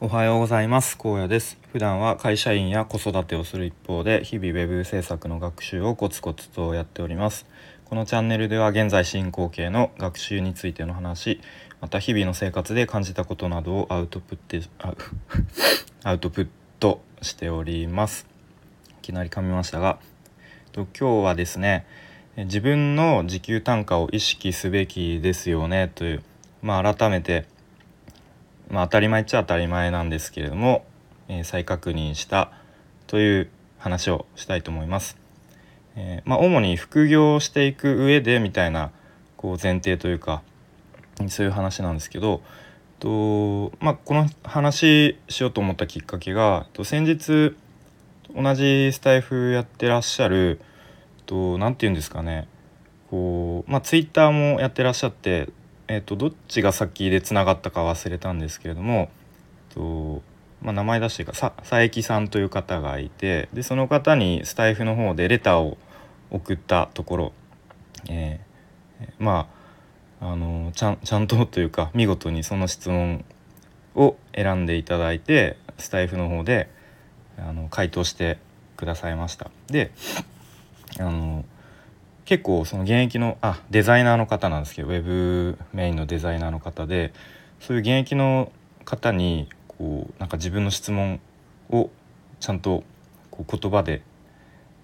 おはようございます。高野です。普段は会社員や子育てをする一方で日々ウェブ制作の学習をコツコツとやっております。このチャンネルでは現在進行形の学習についての話また日々の生活で感じたことなどをアウトプットアウトプットしております。いきなり噛みましたがと今日はですね自分の時給単価を意識すべきですよねというまあ改めてまあ、当たり前っちゃ当たり前なんですけれども、えー、再確認したという話をしたいと思います。えー、まあ、主に副業をしていく上でみたいなこう前提というかそういう話なんですけどと、まあ、この話しようと思ったきっかけがと先日同じスタイフやってらっしゃる何て言うんですかねこう、まあ、ツイッターもやってらっしゃってえーと、どっちが先でつながったか忘れたんですけれども、とまあ、名前出してか佐伯さんという方がいてでその方にスタイフの方でレターを送ったところ、えー、まああのちゃんちゃんとというか見事にその質問を選んでいただいてスタイフの方であの回答してくださいました。であの結構その現役のあデザイナーの方なんですけどウェブメインのデザイナーの方でそういう現役の方にこうなんか自分の質問をちゃんとこう言葉で、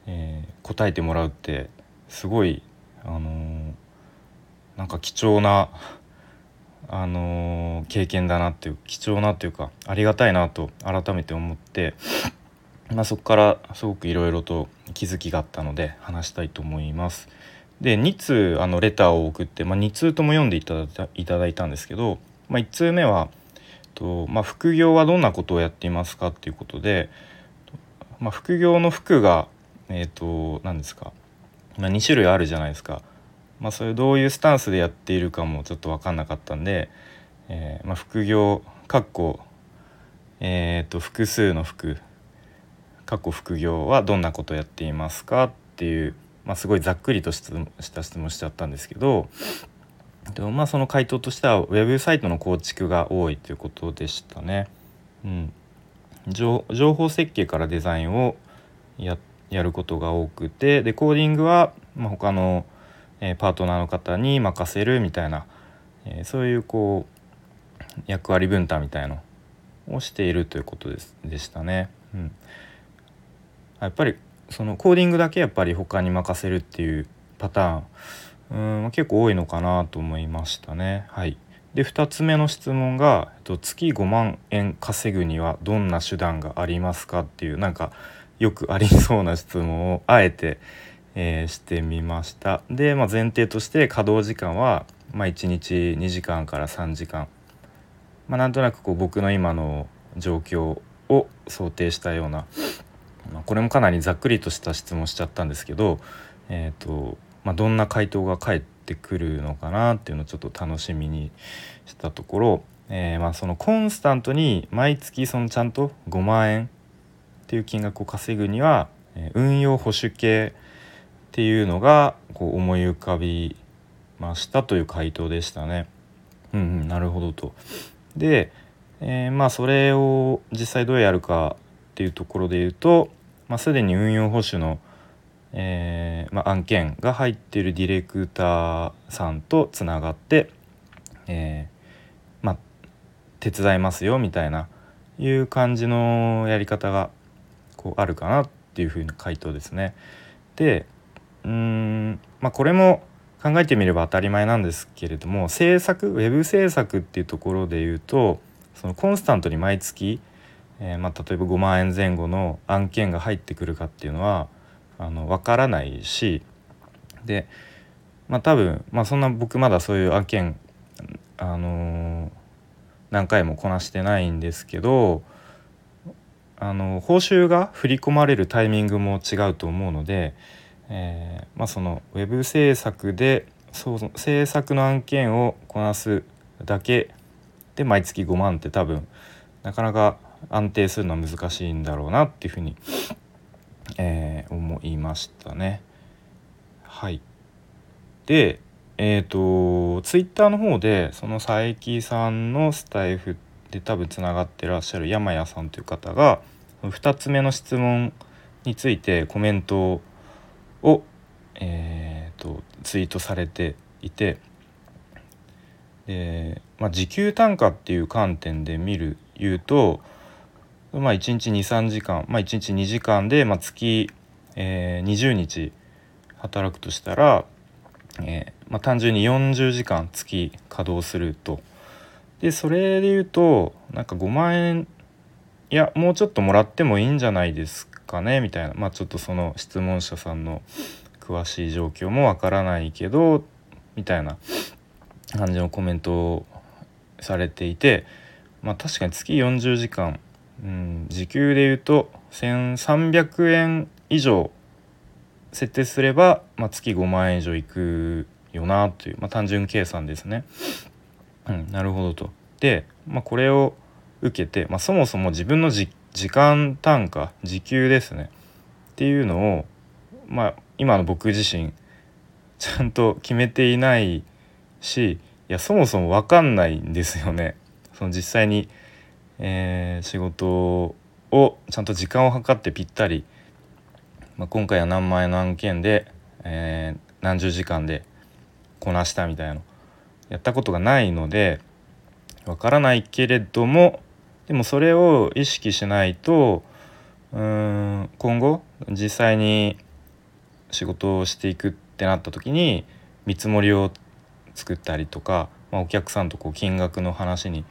えー、答えてもらうってすごい、あのー、なんか貴重な、あのー、経験だなっていう貴重なっていうかありがたいなと改めて思ってまあ、そこからすごくいろいろと気づきがあったので話したいと思います。で2通あのレターを送って、まあ、2通とも読んでいただいたいただいたんですけど、まあ、1通目はと、まあ、副業はどんなことをやっていますかっていうことで、まあ、副業の服がえ、ー、と何ですか、まあ、2種類あるじゃないですか。まあ、それどういうスタンスでやっているかもちょっと分かんなかったんで、えーまあ、副業かっこえーと複数の服過去副業はどんなことをやっていますかっていう、まあ、すごいざっくりとした質問しちゃったんですけどでもまあその回答としてはウェブサイトの構築が多いということでしたね。うん、情報設計からデザインをやることが多くてでコーディングは、まあ、他の、えー、パートナーの方に任せるみたいな、えー、そういうこう役割分担みたいのをしているということですでしたね。うんやっぱりそのコーディングだけやっぱり他に任せるっていうパターンうん結構多いのかなと思いましたね。はい、で2つ目の質問が「月5万円稼ぐにはどんな手段がありますか?」っていうなんかよくありそうな質問をあえて、えー、してみました。で、まあ、前提として稼働時間は、まあ、1日2時間から3時間、まあ、なんとなくこう僕の今の状況を想定したようなまあ、これもかなりざっくりとした質問しちゃったんですけど、えーとまあ、どんな回答が返ってくるのかなっていうのをちょっと楽しみにしたところ、えー、まあそのコンスタントに毎月そのちゃんと5万円っていう金額を稼ぐには、運用保守系っていうのがこう思い浮かびましたという回答でしたね。うん、うん、なるほどと。で、えー、まあそれを実際どうやるかっていうところで言うと、まあ、すでに運用保守の、えー、まあ、案件が入っているディレクターさんとつながって、えー、まあ、手伝いますよみたいないう感じのやり方がこうあるかなっていうふうな回答ですね。でうーんまこれも考えてみれば当たり前なんですけれども制作ウェブ制作っていうところで言うとそのコンスタントに毎月えー、まあ、例えば5万円前後の案件が入ってくるかっていうのはあの分からないしで、まあ、多分、まあ、そんな僕まだそういう案件、あのー、何回もこなしてないんですけどあの報酬が振り込まれるタイミングも違うと思うので、えー、まあ、そのウェブ制作でそう制作の案件をこなすだけで毎月5万って多分なかなか安定するのは難しいんだろうなっていうふうに、えー、思いましたね。はいでえっ、ー、とツイッターの方でその佐伯さんのスタイフで多分つながってらっしゃる山谷さんという方が2つ目の質問についてコメントを、えーと、ツイートされていてで、まあ、時給単価っていう観点で見る言うと、まあ、1日23時間、まあ、1日2時間で、まあ、月、えー、20日働くとしたら、えーまあ、単純に40時間月稼働すると。でそれで言うとなんか5万円いやもうちょっともらってもいいんじゃないですかねみたいなまあちょっとその質問者さんの詳しい状況もわからないけどみたいな感じのコメントをされていてまあ確かに月40時間、うん、時給で言うと1300円以上設定すれば、まあ、月5万円以上いくよなという、まあ、単純計算ですね。うん、なるほどと。で、まあ、これを受けて、まあ、そもそも自分の時間単価時給ですねっていうのを、まあ、今の僕自身ちゃんと決めていないしいやそもそも分かんないんですよね。その実際に、えー、仕事をちゃんと時間を計ってぴったり、まあ、今回は何万円の案件で、えー、何十時間でこなしたみたいなの。やったことがないのでわからないけれどもでもそれを意識しないとうん今後実際に仕事をしていくってなった時に見積もりを作ったりとか、まあ、お客さんとこう金額の話に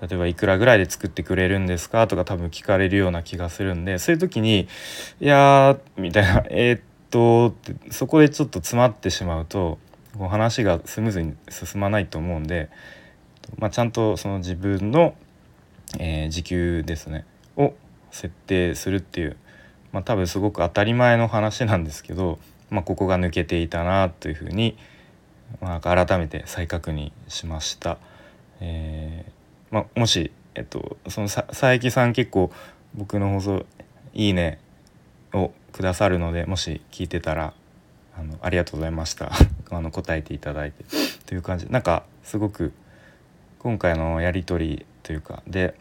例えばいくらぐらいで作ってくれるんですかとか多分聞かれるような気がするんでそういう時に「いやみたいな「えー、っと」ってそこでちょっと詰まってしまうとこう話がスムーズに進まないと思うんで、まあ、ちゃんとその自分の、えー、時給ですねを設定するっていう、まあ、多分すごく当たり前の話なんですけど、まあ、ここが抜けていたなというふうに、まあ、改めて再確認しました。えーまあ、もし、えっと、その佐伯さん結構僕の放送いいねをくださるのでもし聞いてたらあのありがとうございました。あの答えていただいて。という感じ。なんかすごく今回のやり取りというかで、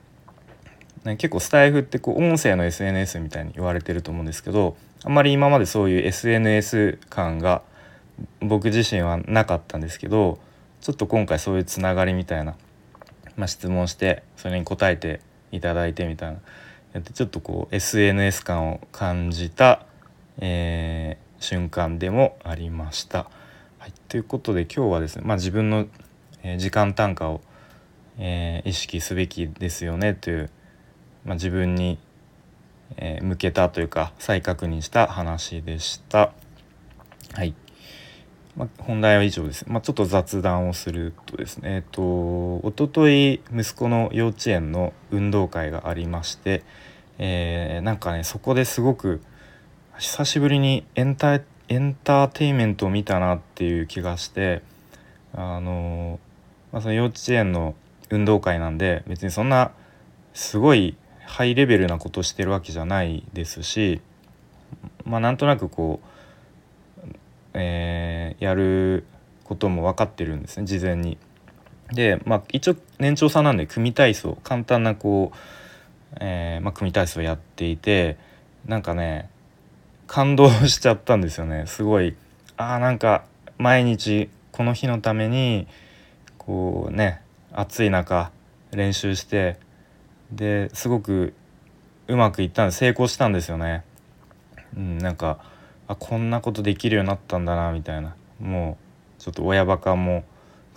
ね、結構スタイフってこう音声の SNS みたいに言われてると思うんですけどあんまり今までそういう SNS 感が僕自身はなかったんですけどちょっと今回そういうつながりみたいな、まあ、質問してそれに答えていただいてみたいなちょっとこう SNS 感を感じた、えー、瞬間でもありました。はい、ということで今日はですね、まあ、自分の、時間単価を、えー、意識すべきですよねという、まあ、自分に、向けたというか再確認した話でした。はい。まあ、本題は以上です。まあ、ちょっと雑談をするとですね、えっと、おととい息子の幼稚園の運動会がありまして、えー、なんかねそこですごく久しぶりにエンタエンターテインメントを見たなっていう気がしてあの、まあ、その幼稚園の運動会なんで別にそんなすごいハイレベルなことしてるわけじゃないですしまあなんとなくこう、えー、やることも分かってるんですね事前に。でまあ一応年長さんなんで組体操簡単なこう、えーまあ、組体操やっていてなんかね感動しちゃったんですよねすごいあーなんか毎日この日のためにこうね暑い中練習してですごくうまくいったんで成功したんですよね。うん、なんかあこんなことできるようになったんだなみたいなもうちょっと親バカも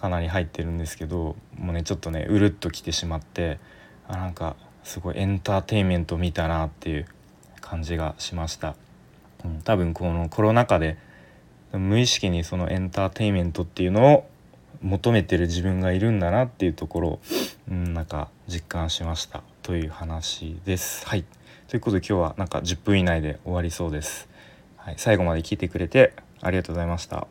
かなり入ってるんですけどもうねちょっとねうるっときてしまってあなんかすごいエンターテインメント見たなっていう感じがしました。うん、多分このコロナ禍で無意識にそのエンターテインメントっていうのを求めてる自分がいるんだなっていうところを、うん、なんか実感しましたという話です。はいということで今日はなんか10分以内で終わりそうです。はい、最後まで聞いてくれてありがとうございました。